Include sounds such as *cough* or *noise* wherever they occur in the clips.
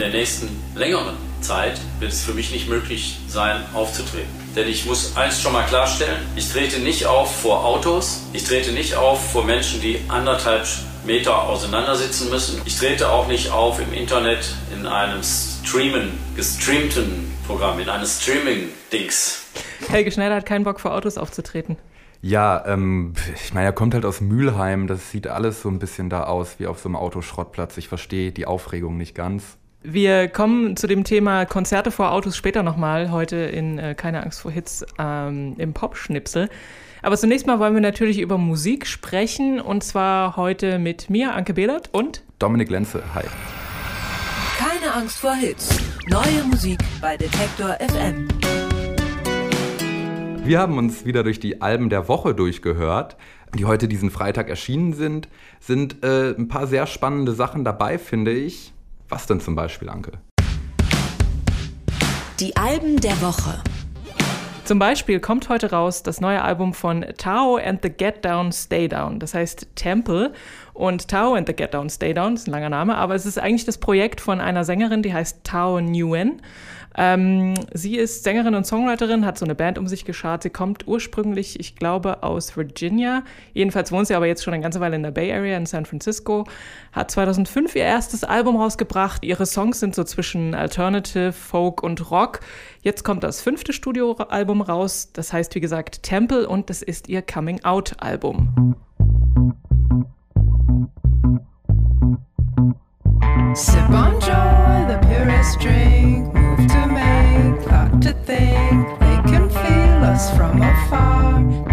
der nächsten längeren Zeit wird es für mich nicht möglich sein, aufzutreten. Denn ich muss eins schon mal klarstellen, ich trete nicht auf vor Autos, ich trete nicht auf vor Menschen, die anderthalb Meter auseinandersitzen müssen. Ich trete auch nicht auf im Internet in einem Streamen, gestreamten Programm, in einem Streaming-Dings. Helge Schneider hat keinen Bock vor Autos aufzutreten. Ja, ähm, ich meine, er kommt halt aus Mülheim. Das sieht alles so ein bisschen da aus wie auf so einem Autoschrottplatz. Ich verstehe die Aufregung nicht ganz. Wir kommen zu dem Thema Konzerte vor Autos später nochmal, heute in äh, Keine Angst vor Hits ähm, im Pop-Schnipsel. Aber zunächst mal wollen wir natürlich über Musik sprechen und zwar heute mit mir, Anke Behlert und Dominik Lenze. Hi. Keine Angst vor Hits. Neue Musik bei Detektor FM. Wir haben uns wieder durch die Alben der Woche durchgehört, die heute diesen Freitag erschienen sind. Sind äh, ein paar sehr spannende Sachen dabei, finde ich. Was denn zum Beispiel, Anke? Die Alben der Woche. Zum Beispiel kommt heute raus das neue Album von Tao and the Get Down Stay Down. Das heißt Temple. Und Tao and the Get Down Stay Down ist ein langer Name, aber es ist eigentlich das Projekt von einer Sängerin, die heißt Tao Nguyen. Ähm, sie ist Sängerin und Songwriterin, hat so eine Band um sich geschart. Sie kommt ursprünglich, ich glaube, aus Virginia. Jedenfalls wohnt sie aber jetzt schon eine ganze Weile in der Bay Area in San Francisco. Hat 2005 ihr erstes Album rausgebracht. Ihre Songs sind so zwischen Alternative, Folk und Rock. Jetzt kommt das fünfte Studioalbum raus. Das heißt, wie gesagt, Temple und das ist ihr Coming-out-Album. Sip on joy, the purest drink. To think. They can feel us from afar.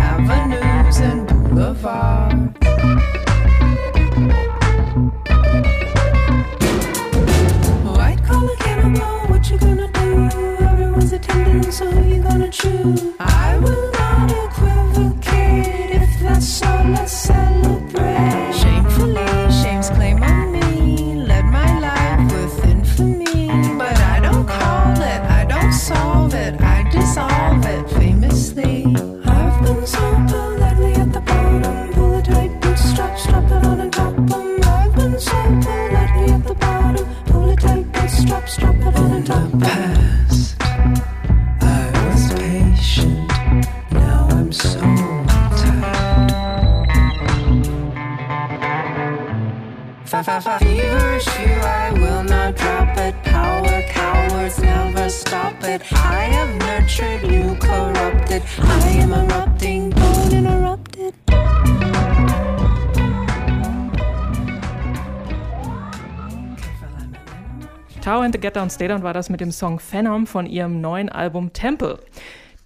Get Down Stay Down war das mit dem Song Phenom von ihrem neuen Album Temple.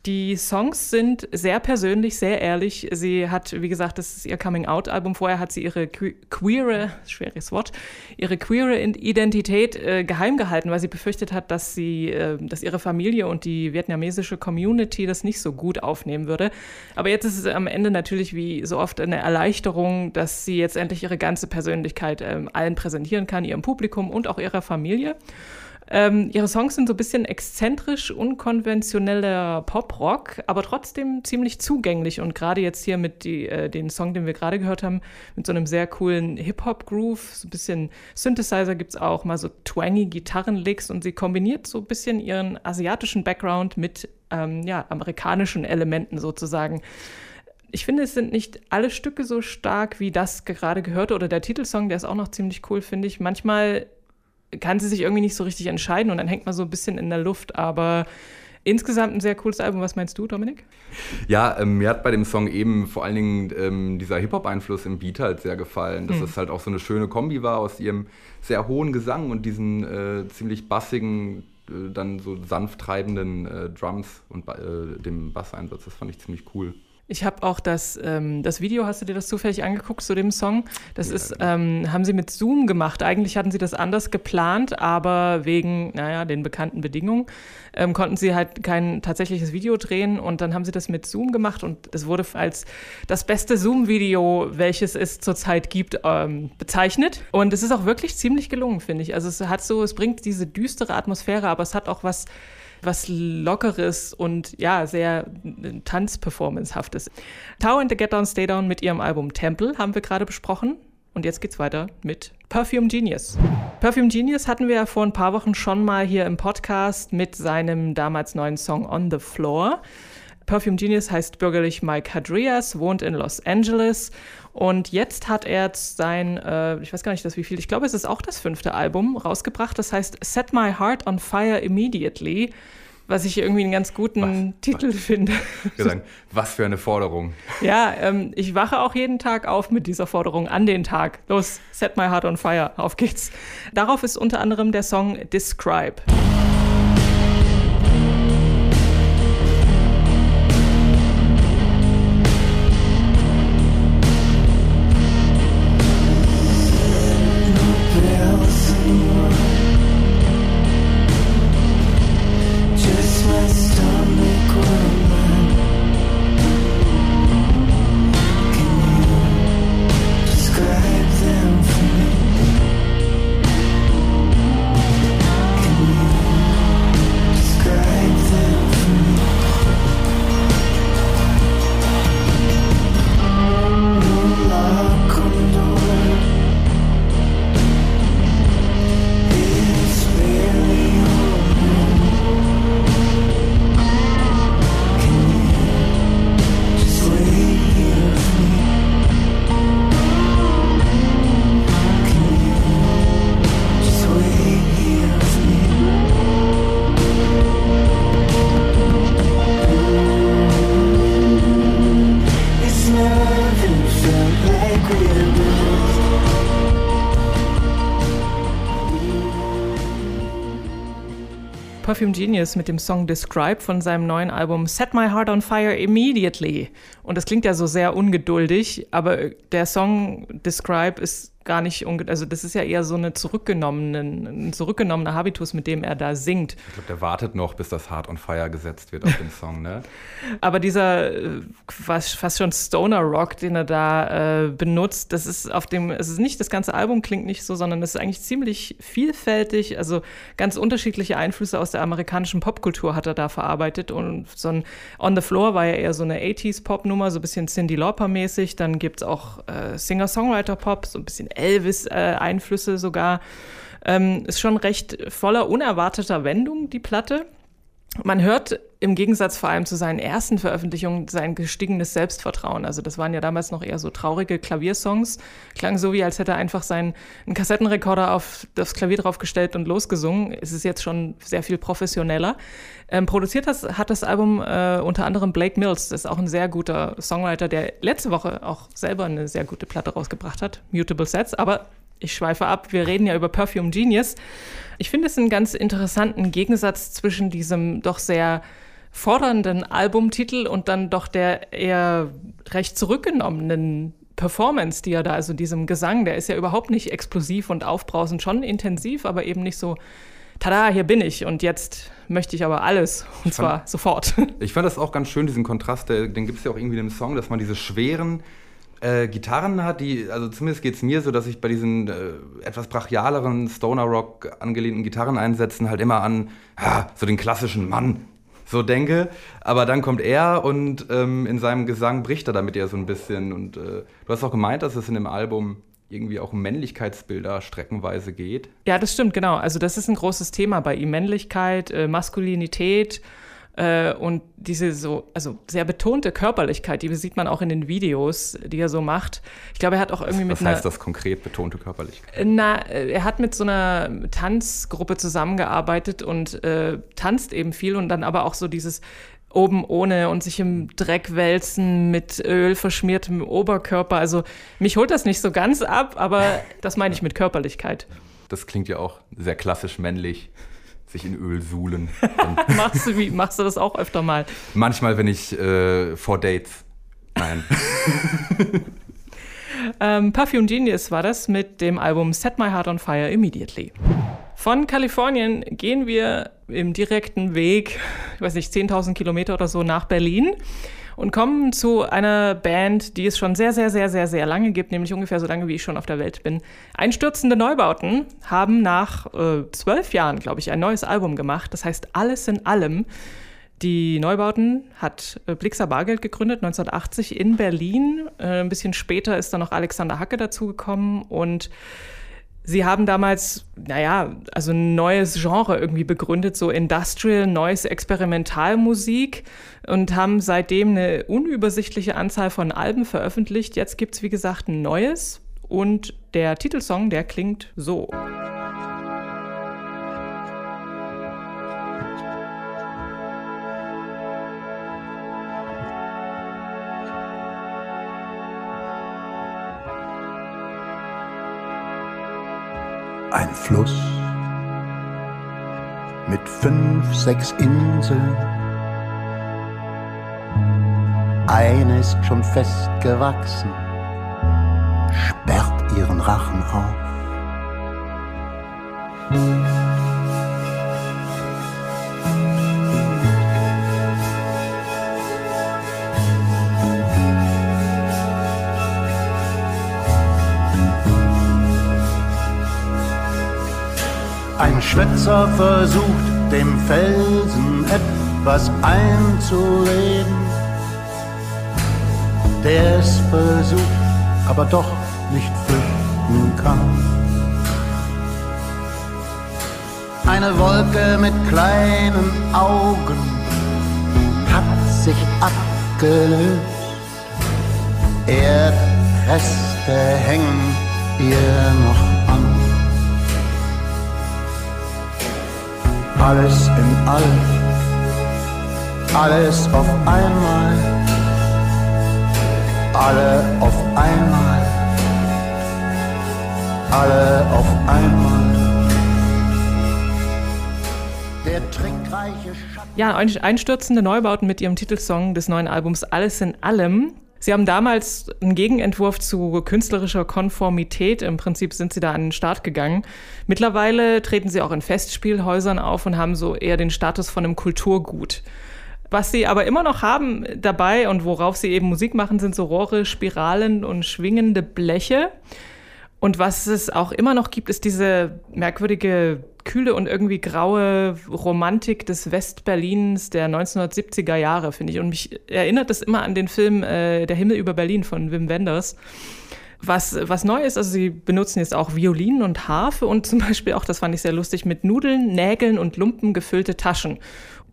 Die Songs sind sehr persönlich, sehr ehrlich. Sie hat, wie gesagt, das ist ihr Coming-out-Album. Vorher hat sie ihre que queere, schweres Wort, ihre queere Identität äh, geheim gehalten, weil sie befürchtet hat, dass sie, äh, dass ihre Familie und die vietnamesische Community das nicht so gut aufnehmen würde. Aber jetzt ist es am Ende natürlich wie so oft eine Erleichterung, dass sie jetzt endlich ihre ganze Persönlichkeit äh, allen präsentieren kann, ihrem Publikum und auch ihrer Familie. Ähm, ihre Songs sind so ein bisschen exzentrisch, unkonventioneller Pop-Rock, aber trotzdem ziemlich zugänglich. Und gerade jetzt hier mit die, äh, den Song, den wir gerade gehört haben, mit so einem sehr coolen Hip-Hop-Groove, so ein bisschen Synthesizer gibt es auch, mal so twangy Gitarrenlicks und sie kombiniert so ein bisschen ihren asiatischen Background mit ähm, ja, amerikanischen Elementen sozusagen. Ich finde, es sind nicht alle Stücke so stark wie das gerade gehörte oder der Titelsong, der ist auch noch ziemlich cool, finde ich. Manchmal kann sie sich irgendwie nicht so richtig entscheiden und dann hängt man so ein bisschen in der Luft. Aber insgesamt ein sehr cooles Album. Was meinst du, Dominik? Ja, ähm, mir hat bei dem Song eben vor allen Dingen ähm, dieser Hip-Hop-Einfluss im Beat halt sehr gefallen. Dass Hm. es halt auch so eine schöne Kombi war aus ihrem sehr hohen Gesang und diesen äh, ziemlich bassigen, äh, dann so sanft treibenden äh, Drums und äh, dem Basseinsatz. Das fand ich ziemlich cool. Ich habe auch das, ähm, das Video, hast du dir das zufällig angeguckt zu dem Song? Das Ja, ist, genau. ähm, haben sie mit Zoom gemacht. Eigentlich hatten sie das anders geplant, aber wegen, naja, den bekannten Bedingungen ähm, konnten sie halt kein tatsächliches Video drehen und dann haben sie das mit Zoom gemacht und es wurde als das beste Zoom-Video, welches es zurzeit gibt, ähm, bezeichnet. Und es ist auch wirklich ziemlich gelungen, finde ich. Also es hat so, es bringt diese düstere Atmosphäre, aber es hat auch was was Lockeres und ja, sehr Tanzperformancehaftes. Tao and the Get Down Stay Down mit ihrem Album Temple haben wir gerade besprochen. Und jetzt geht's weiter mit Perfume Genius. Perfume Genius hatten wir ja vor ein paar Wochen schon mal hier im Podcast mit seinem damals neuen Song On the Floor. Perfume Genius heißt bürgerlich Mike Hadrias, wohnt in Los Angeles und jetzt hat er sein, äh, ich weiß gar nicht das wie viel, ich glaube es ist auch das fünfte Album rausgebracht, das heißt Set My Heart on Fire Immediately, was ich irgendwie einen ganz guten Was? Titel finde. Gesagt, was für eine Forderung. Ja, ähm, ich wache auch jeden Tag auf mit dieser Forderung an den Tag. Los, set my heart on fire, auf geht's. Darauf ist unter anderem der Song Describe. Perfume Genius mit dem Song Describe von seinem neuen Album Set My Heart on Fire Immediately. Und das klingt ja so sehr ungeduldig, aber der Song Describe ist gar nicht. Also das ist ja eher so eine zurückgenommenen, ein zurückgenommener Habitus, mit dem er da singt. Ich glaube, der wartet noch, bis das Hard on Fire gesetzt wird auf den *laughs* Song, ne? Aber dieser äh, fast, fast schon Stoner Rock, den er da äh, benutzt, das ist auf dem, es ist nicht, das ganze Album klingt nicht so, sondern es ist eigentlich ziemlich vielfältig. Also ganz unterschiedliche Einflüsse aus der amerikanischen Popkultur hat er da verarbeitet. Und so ein On the Floor war ja eher so eine 80s-Pop-Nummer, so ein bisschen Cindy Lauper-mäßig. Dann gibt's auch äh, Singer-Songwriter-Pop, so ein bisschen Elvis-Einflüsse sogar. Ähm, ist schon recht voller unerwarteter Wendung, die Platte. Man hört im Gegensatz vor allem zu seinen ersten Veröffentlichungen sein gestiegenes Selbstvertrauen. Also das waren ja damals noch eher so traurige Klaviersongs. Klang so wie, als hätte er einfach seinen einen Kassettenrekorder auf das Klavier draufgestellt und losgesungen. Es ist jetzt schon sehr viel professioneller. Ähm, produziert das, hat das Album äh, unter anderem Blake Mills. Das ist auch ein sehr guter Songwriter, der letzte Woche auch selber eine sehr gute Platte rausgebracht hat. Mutable Sets. Aber ich schweife ab, wir reden ja über Perfume Genius. Ich finde es einen ganz interessanten Gegensatz zwischen diesem doch sehr fordernden Albumtitel und dann doch der eher recht zurückgenommenen Performance, die er da, also diesem Gesang, der ist ja überhaupt nicht explosiv und aufbrausend, schon intensiv, aber eben nicht so, tada, hier bin ich und jetzt möchte ich aber alles und zwar sofort. *laughs* Ich fand das auch ganz schön, diesen Kontrast, der, den gibt es ja auch irgendwie in dem Song, dass man diese schweren äh, Gitarren hat, die, also zumindest geht es mir so, dass ich bei diesen äh, etwas brachialeren Stoner-Rock angelehnten Gitarreneinsätzen halt immer an ah, so den klassischen Mann so denke. Aber dann kommt er und ähm, in seinem Gesang bricht er damit ja so ein bisschen. Und äh, du hast auch gemeint, dass es in dem Album irgendwie auch um Männlichkeitsbilder streckenweise geht. Ja, das stimmt, genau. Also das ist ein großes Thema bei ihm. Männlichkeit, äh, Maskulinität äh, und diese so, also sehr betonte Körperlichkeit, die sieht man auch in den Videos, die er so macht. Ich glaube, er hat auch irgendwie mit Was heißt das konkret, betonte Körperlichkeit? Na, äh, er hat mit so einer Tanzgruppe zusammengearbeitet und äh, tanzt eben viel und dann aber auch so dieses oben ohne und sich im Dreck wälzen mit Öl verschmiertem Oberkörper. Also mich holt das nicht so ganz ab, aber das meine ich mit Körperlichkeit. Das klingt ja auch sehr klassisch männlich, sich in Öl suhlen. *laughs* Machst du, wie, machst du das auch öfter mal? manchmal, wenn ich äh, vor Dates. Nein. *laughs* Ähm, Perfume Genius war das mit dem Album Set My Heart on Fire Immediately. Von Kalifornien gehen wir im direkten Weg, ich weiß nicht, 10.000 Kilometer oder so nach Berlin und kommen zu einer Band, die es schon sehr, sehr, sehr, sehr, sehr lange gibt, nämlich ungefähr so lange, wie ich schon auf der Welt bin. Einstürzende Neubauten haben nach äh, zwölf Jahren, glaube ich, ein neues Album gemacht. Das heißt Alles in allem. Die Neubauten hat äh, Blixer Bargeld gegründet, 1980 in Berlin. Äh, ein bisschen später ist dann noch Alexander Hacke dazugekommen und Sie haben damals, naja, also ein neues Genre irgendwie begründet, so Industrial, neues Experimentalmusik und haben seitdem eine unübersichtliche Anzahl von Alben veröffentlicht. Jetzt gibt's wie gesagt, ein neues und der Titelsong, der klingt so. Ein Fluss mit fünf, sechs Inseln. Eine ist schon festgewachsen, sperrt ihren Rachen auf. Schwätzer versucht dem Felsen etwas einzureden, der es versucht, aber doch nicht flüchten kann. Eine Wolke mit kleinen Augen hat sich abgelöst. Erdreste hängen ihr noch Alles in allem, alles auf einmal, alle auf einmal, alle auf einmal. Der trickreiche Schatten. Ja, ein- einstürzende Neubauten mit ihrem Titelsong des neuen Albums Alles in allem. Sie haben damals einen Gegenentwurf zu künstlerischer Konformität. Im Prinzip sind sie da an den Start gegangen. Mittlerweile treten sie auch in Festspielhäusern auf und haben so eher den Status von einem Kulturgut. Was sie aber immer noch haben dabei und worauf sie eben Musik machen, sind so Rohre, Spiralen und schwingende Bleche. Und was es auch immer noch gibt, ist diese merkwürdige, kühle und irgendwie graue Romantik des Westberlins der 1970er Jahre, finde ich. Und mich erinnert das immer an den Film äh, Der Himmel über Berlin von Wim Wenders. Was, was neu ist, also sie benutzen jetzt auch Violinen und Harfe und zum *laughs* Beispiel auch, das fand ich sehr lustig, mit Nudeln, Nägeln und Lumpen gefüllte Taschen.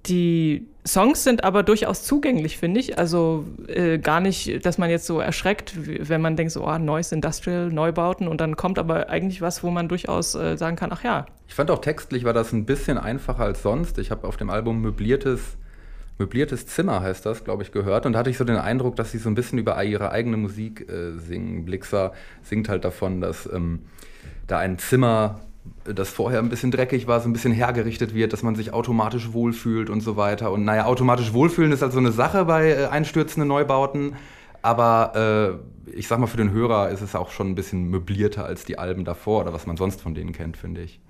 Die Songs sind aber durchaus zugänglich, finde ich. Also äh, gar nicht, dass man jetzt so erschreckt, wenn man denkt, so, oh, neues Industrial, Neubauten und dann kommt aber eigentlich was, wo man durchaus äh, sagen kann, ach ja, Ich fand auch textlich war das ein bisschen einfacher als sonst. Ich habe auf dem Album möbliertes, möbliertes Zimmer heißt das, glaube ich, gehört. Und da hatte ich so den Eindruck, dass sie so ein bisschen über ihre eigene Musik äh, singen. Blixer singt halt davon, dass ähm, da ein Zimmer, das vorher ein bisschen dreckig war, so ein bisschen hergerichtet wird, dass man sich automatisch wohlfühlt und so weiter. Und naja, automatisch wohlfühlen ist halt so eine Sache bei äh, einstürzenden Neubauten. Aber äh, ich sag mal, für den Hörer ist es auch schon ein bisschen möblierter als die Alben davor oder was man sonst von denen kennt, finde ich.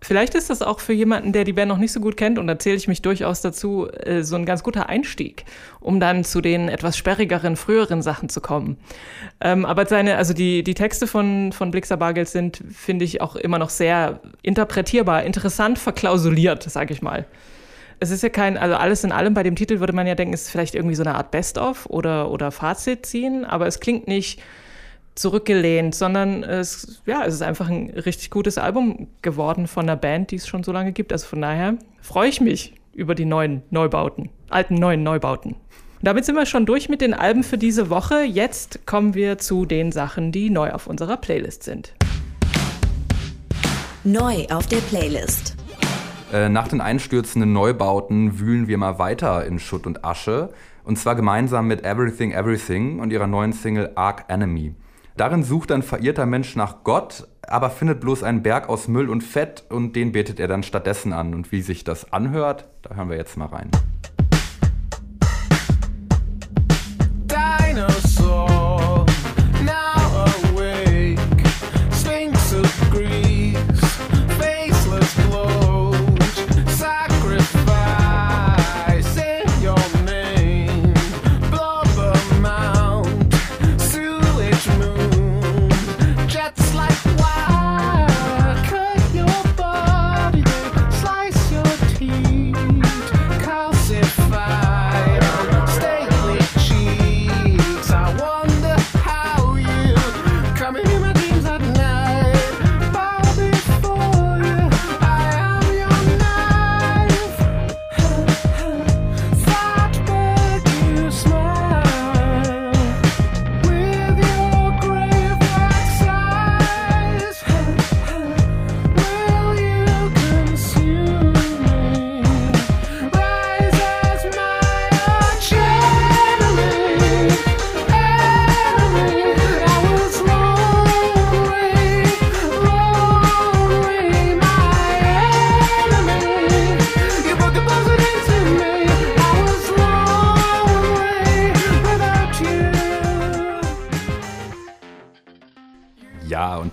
Vielleicht ist das auch für jemanden, der die Band noch nicht so gut kennt, und da zähle ich mich durchaus dazu, äh, so ein ganz guter Einstieg, um dann zu den etwas sperrigeren, früheren Sachen zu kommen. Ähm, aber seine, also die, die Texte von, von Blixer Bargeld sind, finde ich, auch immer noch sehr interpretierbar, interessant verklausuliert, sage ich mal. Es ist ja kein, also alles in allem bei dem Titel würde man ja denken, ist vielleicht irgendwie so eine Art Best-of oder, oder Fazit ziehen, aber es klingt nicht zurückgelehnt, sondern es, ja, es ist einfach ein richtig gutes Album geworden von einer Band, die es schon so lange gibt. Also von daher freue ich mich über die neuen Neubauten, alten neuen Neubauten. Und damit sind wir schon durch mit den Alben für diese Woche. Jetzt kommen wir zu den Sachen, die neu auf unserer Playlist sind. Neu auf der Playlist. Äh, nach den einstürzenden Neubauten wühlen wir mal weiter in Schutt und Asche. Und zwar gemeinsam mit Everything Everything und ihrer neuen Single Arc Enemy. Darin sucht ein verirrter Mensch nach Gott, aber findet bloß einen Berg aus Müll und Fett und den betet er dann stattdessen an. Und wie sich das anhört, da hören wir jetzt mal rein. dinosaur,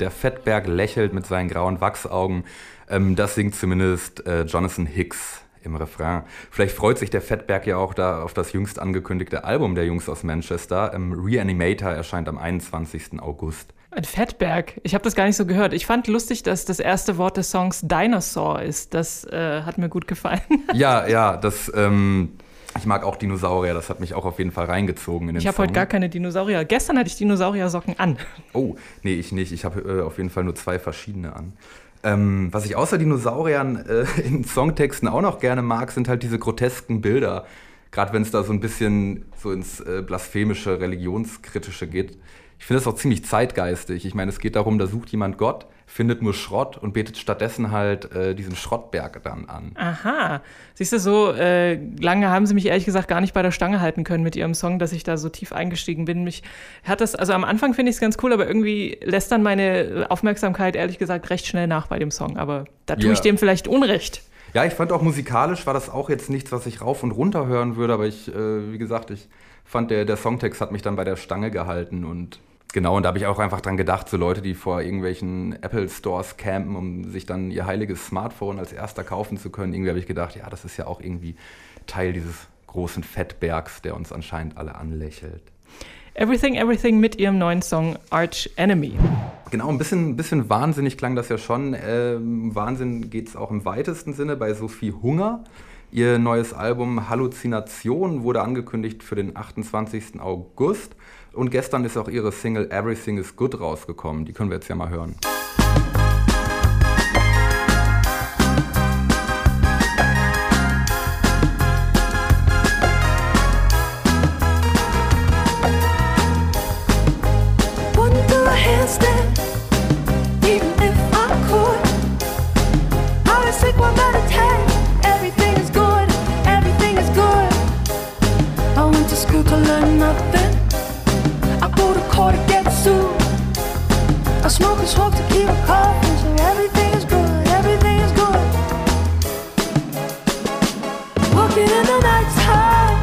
der Fettberg lächelt mit seinen grauen Wachsaugen. Ähm, das singt zumindest äh, Jonathan Hicks im Refrain. Vielleicht freut sich der Fettberg ja auch da auf das jüngst angekündigte Album der Jungs aus Manchester. Ähm, Reanimator erscheint am 21. August. Ein Fettberg. Ich habe das gar nicht so gehört. Ich fand lustig, dass das erste Wort des Songs Dinosaur ist. Das äh, hat mir gut gefallen. Ja, ja, das. Ähm, ich mag auch Dinosaurier, das hat mich auch auf jeden Fall reingezogen in den Ich habe heute gar keine Dinosaurier. Gestern hatte ich Dinosauriersocken an. Oh, nee, ich nicht. Ich habe äh, auf jeden Fall nur zwei verschiedene an. Ähm, was ich außer Dinosauriern äh, *laughs* in Songtexten auch noch gerne mag, sind halt diese grotesken Bilder. Gerade wenn es da so ein bisschen so ins äh, blasphemische, religionskritische geht. Ich finde das auch ziemlich zeitgeistig. Ich meine, es geht darum, da sucht jemand Gott, findet nur Schrott und betet stattdessen halt äh, diesen Schrottberg dann an. Aha. Siehst du, so äh, lange haben sie mich ehrlich gesagt gar nicht bei der Stange halten können mit ihrem Song, dass ich da so tief eingestiegen bin. Mich hat das, also am Anfang finde ich es ganz cool, aber irgendwie lässt dann meine Aufmerksamkeit ehrlich gesagt recht schnell nach bei dem Song. Aber da tue Ja. ich dem vielleicht Unrecht. Ja, ich fand auch musikalisch war das auch jetzt nichts, was ich rauf und runter hören würde, aber ich, äh, wie gesagt, ich fand der, der Songtext hat mich dann bei der Stange gehalten und genau, und da habe ich auch einfach dran gedacht, so Leute, die vor irgendwelchen Apple Stores campen, um sich dann ihr heiliges Smartphone als erster kaufen zu können, irgendwie habe ich gedacht, ja, das ist ja auch irgendwie Teil dieses großen Fettbergs, der uns anscheinend alle anlächelt. Everything, Everything mit ihrem neuen Song Arch Enemy. Genau, ein bisschen, bisschen wahnsinnig klang das ja schon. Ähm, Wahnsinn geht es auch im weitesten Sinne bei Sophie Hunger. Ihr neues Album Halluzination wurde angekündigt für den 28. August. Und gestern ist auch ihre Single Everything is Good rausgekommen. Die können wir jetzt ja mal hören. Learn nothing. I go to court to get sued. I smoke and smoke to keep a coffin, so everything is good, everything is good. Walking in the nighttime,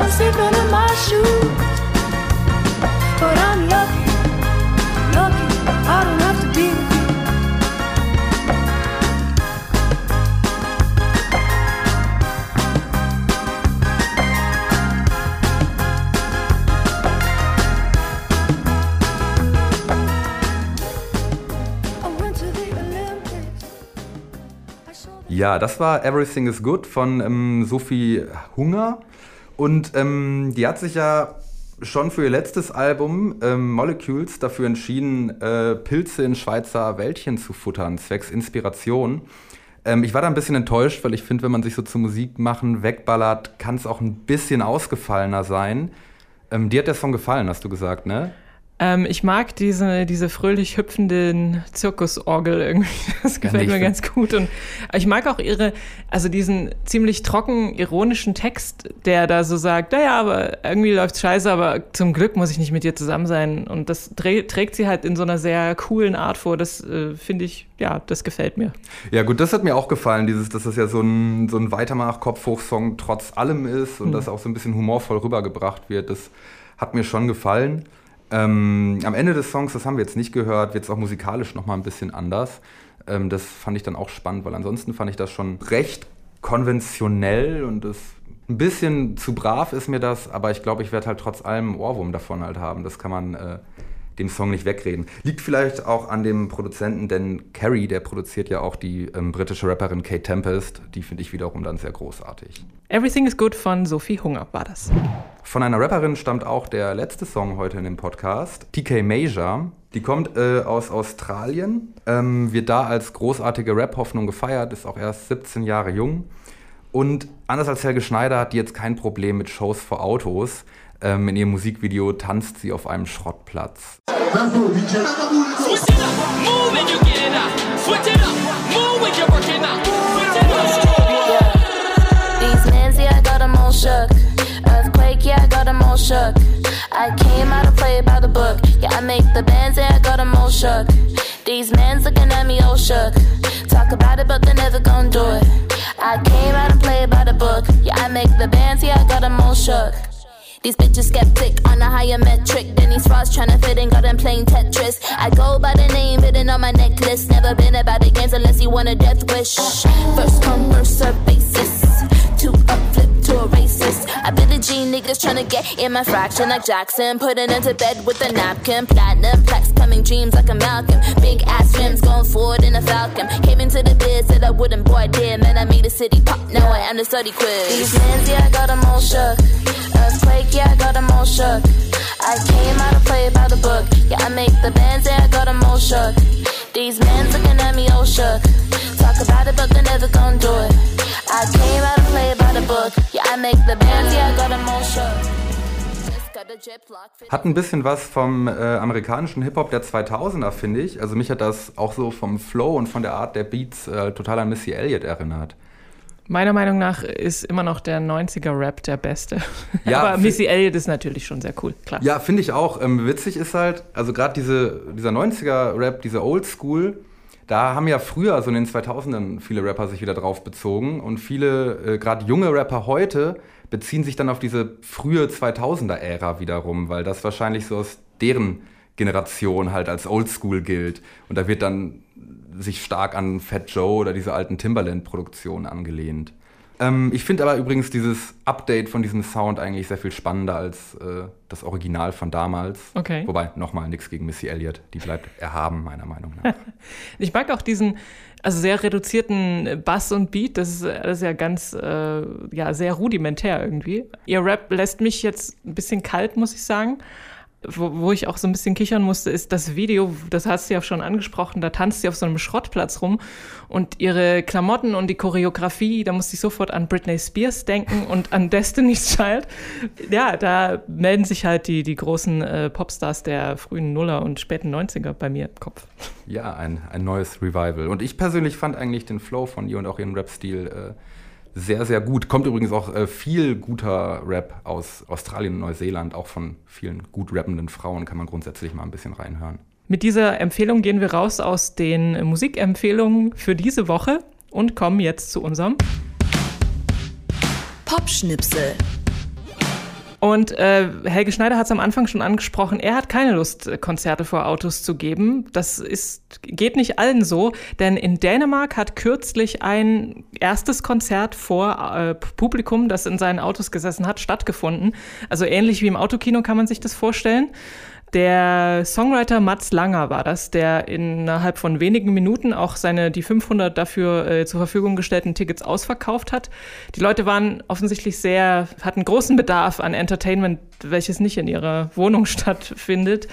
I'm sleeping in my shoes. Ja, das war Everything is Good von ähm, Sophie Hunger. Und ähm, die hat sich ja schon für ihr letztes Album ähm, Molecules dafür entschieden, äh, Pilze in Schweizer Wäldchen zu futtern, zwecks Inspiration. Ähm, ich war da ein bisschen enttäuscht, weil ich finde, wenn man sich so zu Musik machen wegballert, kann es auch ein bisschen ausgefallener sein. Ähm, dir hat der Song gefallen, hast du gesagt, ne? Ähm, ich mag diese, diese fröhlich hüpfenden Zirkusorgel irgendwie. *laughs* Das gefällt ich mir ganz gut. Und ich mag auch ihre, also diesen ziemlich trocken ironischen Text, der da so sagt, naja, aber irgendwie läuft's scheiße, aber zum Glück muss ich nicht mit dir zusammen sein. Und das trägt sie halt in so einer sehr coolen Art vor. Das äh, finde ich, ja, das gefällt mir. Ja, gut, das hat mir auch gefallen, dieses, dass das ja so ein, so ein Weitermach-Kopfhoch-Song trotz allem ist und das auch so ein bisschen humorvoll rübergebracht wird. Das hat mir schon gefallen. Ähm, am Ende des Songs, das haben wir jetzt nicht gehört, wird es auch musikalisch nochmal ein bisschen anders. Ähm, das fand ich dann auch spannend, weil ansonsten fand ich das schon recht konventionell und das ein bisschen zu brav ist mir das, aber ich glaube, ich werde halt trotz allem einen Ohrwurm davon halt haben. Das kann man äh, dem Song nicht wegreden. Liegt vielleicht auch an dem Produzenten, denn Carrie, der produziert ja auch die ähm, britische Rapperin Kate Tempest. Die finde ich wiederum dann sehr großartig. Everything is Good von Sophie Hunger war das. Von einer Rapperin stammt auch der letzte Song heute in dem Podcast, TK Major. Die kommt äh, aus Australien, ähm, wird da als großartige Rap-Hoffnung gefeiert, ist auch erst 17 Jahre jung. Und anders als Helge Schneider hat die jetzt kein Problem mit Shows vor Autos. Ähm, in ihrem Musikvideo tanzt sie auf einem Schrottplatz. I came out to play by the book. Yeah, I make the bands, I got them all shook. These mans looking at me all shook. Talk about it, but they never gonna do it. I came out played by the book. Yeah, I make the bands, yeah, I got them all shook. These bitches skeptic on a higher metric than these trying to fit in, got them playing Tetris. I go by the name hidden on my necklace. Never been about the games unless you want a death wish. First come, first serve basis. Two up, flip to a racist. I been the G niggas trying to get in my fraction like Jackson. Putting into bed with a napkin. Platinum plaques coming dreams like a Malcolm. Big ass rims going forward in a Falcon. Biz, said I wouldn't, boy, did. Man, I made the city pop. Now I am the study quiz. These mans, yeah, I got them all shook. Earthquake, yeah, I got them all shook. I came out to play by the book. Yeah, I make the bands, yeah, I got them all shook. These men looking at me oh, all shook. Talk about it, but they're never gonna do it. I came out to play by the book. Yeah, I make the bands, yeah, I got them all shook. Hat ein bisschen was vom äh, amerikanischen Hip-Hop der 2000er, finde ich. Also mich hat das auch so vom Flow und von der Art der Beats äh, total an Missy Elliott erinnert. Meiner Meinung nach ist immer noch der 90er-Rap der beste. Ja, *laughs* Aber Missy Elliott ist natürlich schon sehr cool, klar. Ja, finde ich auch. Ähm, witzig ist halt, also gerade diese, dieser 90er-Rap, diese Oldschool, da haben ja früher, so in den 2000ern, viele Rapper sich wieder drauf bezogen. Und viele, äh, gerade junge Rapper heute, beziehen sich dann auf diese frühe 2000er-Ära wiederum, weil das wahrscheinlich so aus deren Generation halt als Oldschool gilt. Und da wird dann sich stark an Fat Joe oder diese alten Timbaland-Produktionen angelehnt. Ähm, ich finde aber übrigens dieses Update von diesem Sound eigentlich sehr viel spannender als äh, das Original von damals. Okay. Wobei, nochmal, nichts gegen Missy Elliott. Die bleibt *laughs* erhaben, meiner Meinung nach. *laughs* Ich mag auch diesen also sehr reduzierten Bass und Beat. Das ist, ist ja ganz, äh, ja, sehr rudimentär irgendwie. Ihr Rap lässt mich jetzt ein bisschen kalt, muss ich sagen. Wo, wo ich auch so ein bisschen kichern musste, ist das Video, das hast du ja schon angesprochen, da tanzt sie auf so einem Schrottplatz rum und ihre Klamotten und die Choreografie, da musste ich sofort an Britney Spears denken und an *laughs* Destiny's Child. Ja, da melden sich halt die, die großen äh, Popstars der frühen Nuller und späten 90er bei mir im Kopf. Ja, ein, ein neues Revival. Und ich persönlich fand eigentlich den Flow von ihr und auch ihren Rap-Stil äh, sehr, sehr gut. Kommt übrigens auch äh, viel guter Rap aus Australien und Neuseeland, auch von vielen gut rappenden Frauen, kann man grundsätzlich mal ein bisschen reinhören. Mit dieser Empfehlung gehen wir raus aus den Musikempfehlungen für diese Woche und kommen jetzt zu unserem. Popschnipsel. Und äh, Helge Schneider hat es am Anfang schon angesprochen, er hat keine Lust, äh, Konzerte vor Autos zu geben. Das ist, geht nicht allen so, denn in Dänemark hat kürzlich ein erstes Konzert vor äh, Publikum, das in seinen Autos gesessen hat, stattgefunden. Also ähnlich wie im Autokino kann man sich das vorstellen. Der Songwriter Mats Langer war das, der innerhalb von wenigen Minuten auch seine die 500 dafür äh, zur Verfügung gestellten Tickets ausverkauft hat. Die Leute waren offensichtlich sehr, hatten großen Bedarf an Entertainment, welches nicht in ihrer Wohnung *laughs* stattfindet.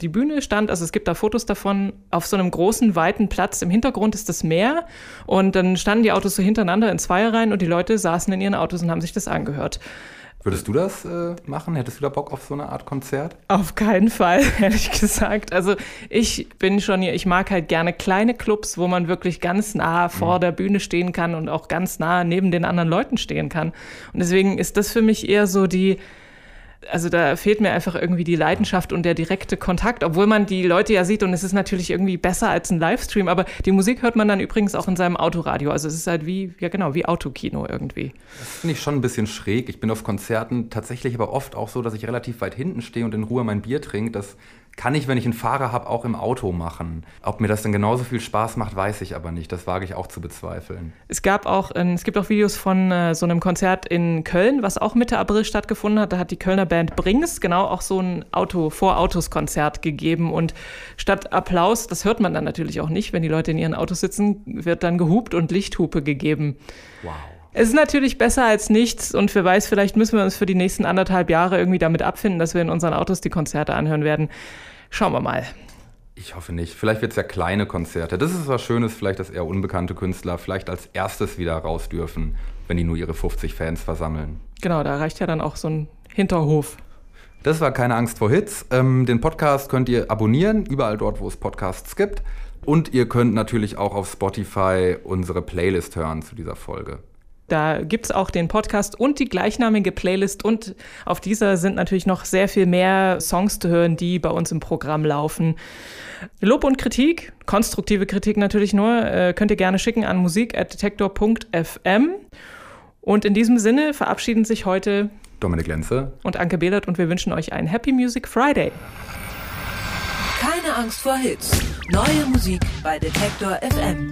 Die Bühne stand, also es gibt da Fotos davon, auf so einem großen, weiten Platz. Im Hintergrund ist das Meer und dann standen die Autos so hintereinander in Zweierreihen und die Leute saßen in ihren Autos und haben sich das angehört. Würdest du das äh, machen? Hättest du da Bock auf so eine Art Konzert? Auf keinen Fall, *laughs* ehrlich gesagt. Also ich bin schon hier, ich mag halt gerne kleine Clubs, wo man wirklich ganz nah vor der Bühne stehen kann und auch ganz nah neben den anderen Leuten stehen kann. Und deswegen ist das für mich eher so die, also da fehlt mir einfach irgendwie die Leidenschaft und der direkte Kontakt, obwohl man die Leute ja sieht und es ist natürlich irgendwie besser als ein Livestream, aber die Musik hört man dann übrigens auch in seinem Autoradio. Also es ist halt wie, ja genau, wie Autokino irgendwie. Das finde ich schon ein bisschen schräg. Ich bin auf Konzerten tatsächlich aber oft auch so, dass ich relativ weit hinten stehe und in Ruhe mein Bier trinke. Das kann ich, wenn ich einen Fahrer habe, auch im Auto machen. Ob mir das dann genauso viel Spaß macht, weiß ich aber nicht. Das wage ich auch zu bezweifeln. Es gab auch, ähm, es gibt auch Videos von äh, so einem Konzert in Köln, was auch Mitte April stattgefunden hat. Da hat die Kölner Band Brings genau auch so ein Auto vor Autos Konzert gegeben und statt Applaus, das hört man dann natürlich auch nicht, wenn die Leute in ihren Autos sitzen, wird dann gehupt und Lichthupe gegeben. Wow. Es ist natürlich besser als nichts und wer weiß, vielleicht müssen wir uns für die nächsten anderthalb Jahre irgendwie damit abfinden, dass wir in unseren Autos die Konzerte anhören werden. Schauen wir mal. Ich hoffe nicht. Vielleicht wird es ja kleine Konzerte. Das ist was Schönes, vielleicht, dass eher unbekannte Künstler vielleicht als erstes wieder raus dürfen, wenn die nur ihre 50 Fans versammeln. Genau, da reicht ja dann auch so ein Hinterhof. Das war keine Angst vor Hits. Ähm, den Podcast könnt ihr abonnieren, überall dort, wo es Podcasts gibt. Und ihr könnt natürlich auch auf Spotify unsere Playlist hören zu dieser Folge. Da gibt's auch den Podcast und die gleichnamige Playlist und auf dieser sind natürlich noch sehr viel mehr Songs zu hören, die bei uns im Programm laufen. Lob und Kritik, konstruktive Kritik natürlich nur, äh, könnt ihr gerne schicken an musik.detektor.fm. Und in diesem Sinne verabschieden sich heute Dominik Lenze. Und Anke Behlert und wir wünschen euch einen Happy Music Friday. Keine Angst vor Hits. Neue Musik bei Detektor FM.